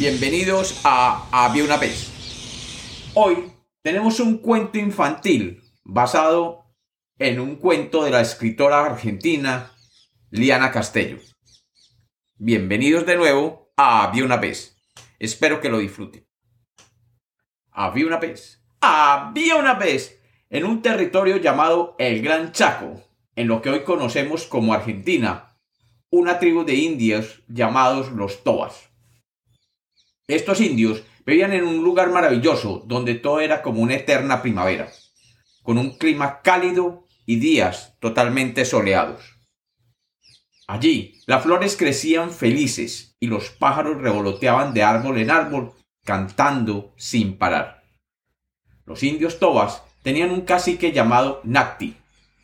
Bienvenidos a Había una vez. Hoy tenemos un cuento infantil basado en un cuento de la escritora argentina Liana Castello. Bienvenidos de nuevo a Había una vez. Espero que lo disfruten. Había una vez. Había una vez en un territorio llamado el Gran Chaco, en lo que hoy conocemos como Argentina, una tribu de indios llamados los Tobas. Estos indios vivían en un lugar maravilloso donde todo era como una eterna primavera, con un clima cálido y días totalmente soleados. Allí las flores crecían felices y los pájaros revoloteaban de árbol en árbol cantando sin parar. Los indios tobas tenían un cacique llamado Nacti,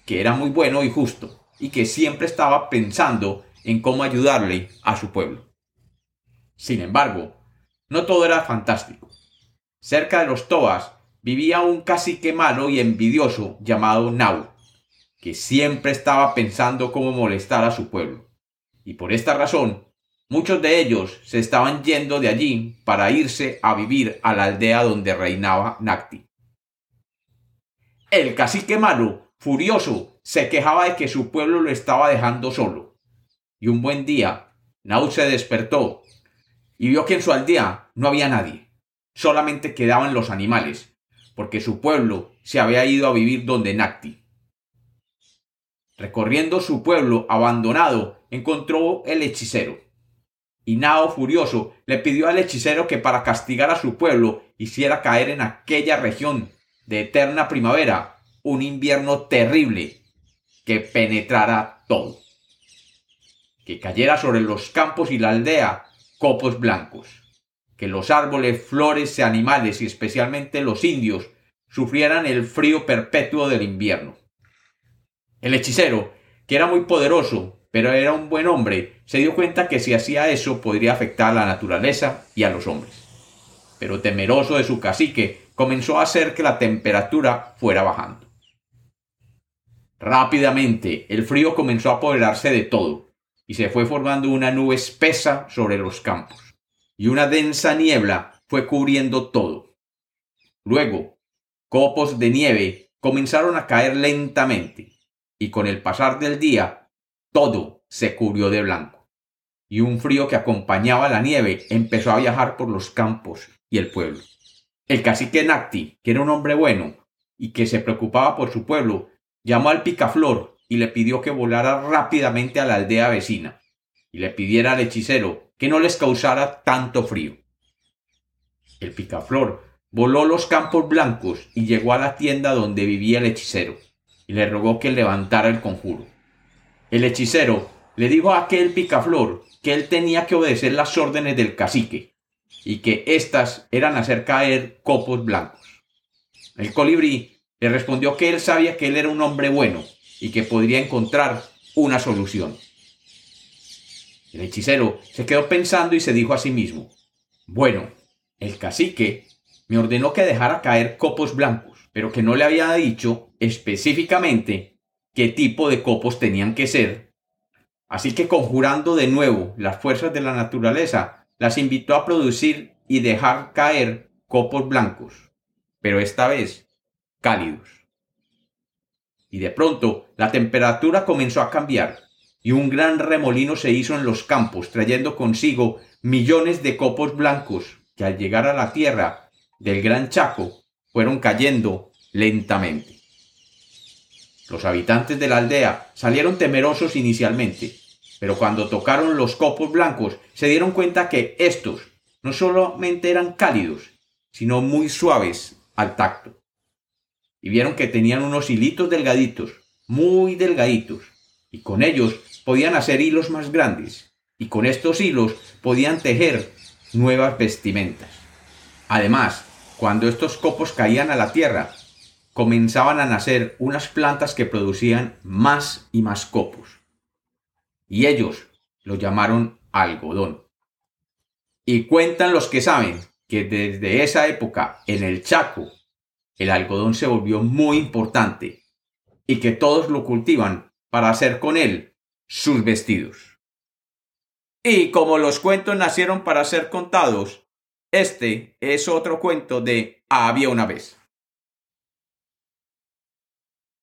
que era muy bueno y justo, y que siempre estaba pensando en cómo ayudarle a su pueblo. Sin embargo, no todo era fantástico. Cerca de los Tobas vivía un cacique malo y envidioso llamado Nau, que siempre estaba pensando cómo molestar a su pueblo. Y por esta razón, muchos de ellos se estaban yendo de allí para irse a vivir a la aldea donde reinaba Nacti. El cacique malo, furioso, se quejaba de que su pueblo lo estaba dejando solo. Y un buen día, Nau se despertó y vio que en su aldea no había nadie, solamente quedaban los animales, porque su pueblo se había ido a vivir donde Nacti. Recorriendo su pueblo abandonado, encontró el hechicero. Y Nao, furioso, le pidió al hechicero que para castigar a su pueblo hiciera caer en aquella región de eterna primavera un invierno terrible que penetrara todo. Que cayera sobre los campos y la aldea copos blancos, que los árboles, flores animales, y especialmente los indios, sufrieran el frío perpetuo del invierno. El hechicero, que era muy poderoso, pero era un buen hombre, se dio cuenta que si hacía eso podría afectar a la naturaleza y a los hombres. Pero temeroso de su cacique, comenzó a hacer que la temperatura fuera bajando. Rápidamente el frío comenzó a apoderarse de todo, y se fue formando una nube espesa sobre los campos, y una densa niebla fue cubriendo todo. Luego, copos de nieve comenzaron a caer lentamente, y con el pasar del día, todo se cubrió de blanco, y un frío que acompañaba la nieve empezó a viajar por los campos y el pueblo. El cacique Nacti, que era un hombre bueno y que se preocupaba por su pueblo, llamó al picaflor y le pidió que volara rápidamente a la aldea vecina y le pidiera al hechicero que no les causara tanto frío. El picaflor voló los campos blancos y llegó a la tienda donde vivía el hechicero y le rogó que levantara el conjuro. El hechicero le dijo a aquel picaflor que él tenía que obedecer las órdenes del cacique y que éstas eran hacer caer copos blancos. El colibrí le respondió que él sabía que él era un hombre bueno y que podría encontrar una solución. El hechicero se quedó pensando y se dijo a sí mismo, bueno, el cacique me ordenó que dejara caer copos blancos, pero que no le había dicho específicamente qué tipo de copos tenían que ser. Así que conjurando de nuevo las fuerzas de la naturaleza, las invitó a producir y dejar caer copos blancos, pero esta vez cálidos y de pronto la temperatura comenzó a cambiar, y un gran remolino se hizo en los campos, trayendo consigo millones de copos blancos que al llegar a la tierra del Gran Chaco fueron cayendo lentamente. Los habitantes de la aldea salieron temerosos inicialmente, pero cuando tocaron los copos blancos se dieron cuenta que estos no solamente eran cálidos, sino muy suaves al tacto y vieron que tenían unos hilitos delgaditos, muy delgaditos, y con ellos podían hacer hilos más grandes, y con estos hilos podían tejer nuevas vestimentas. Además, cuando estos copos caían a la tierra, comenzaban a nacer unas plantas que producían más y más copos. Y ellos lo llamaron algodón. Y cuentan los que saben que desde esa época en el Chaco el algodón se volvió muy importante y que todos lo cultivan para hacer con él sus vestidos. Y como los cuentos nacieron para ser contados, Este es otro cuento de Había una vez.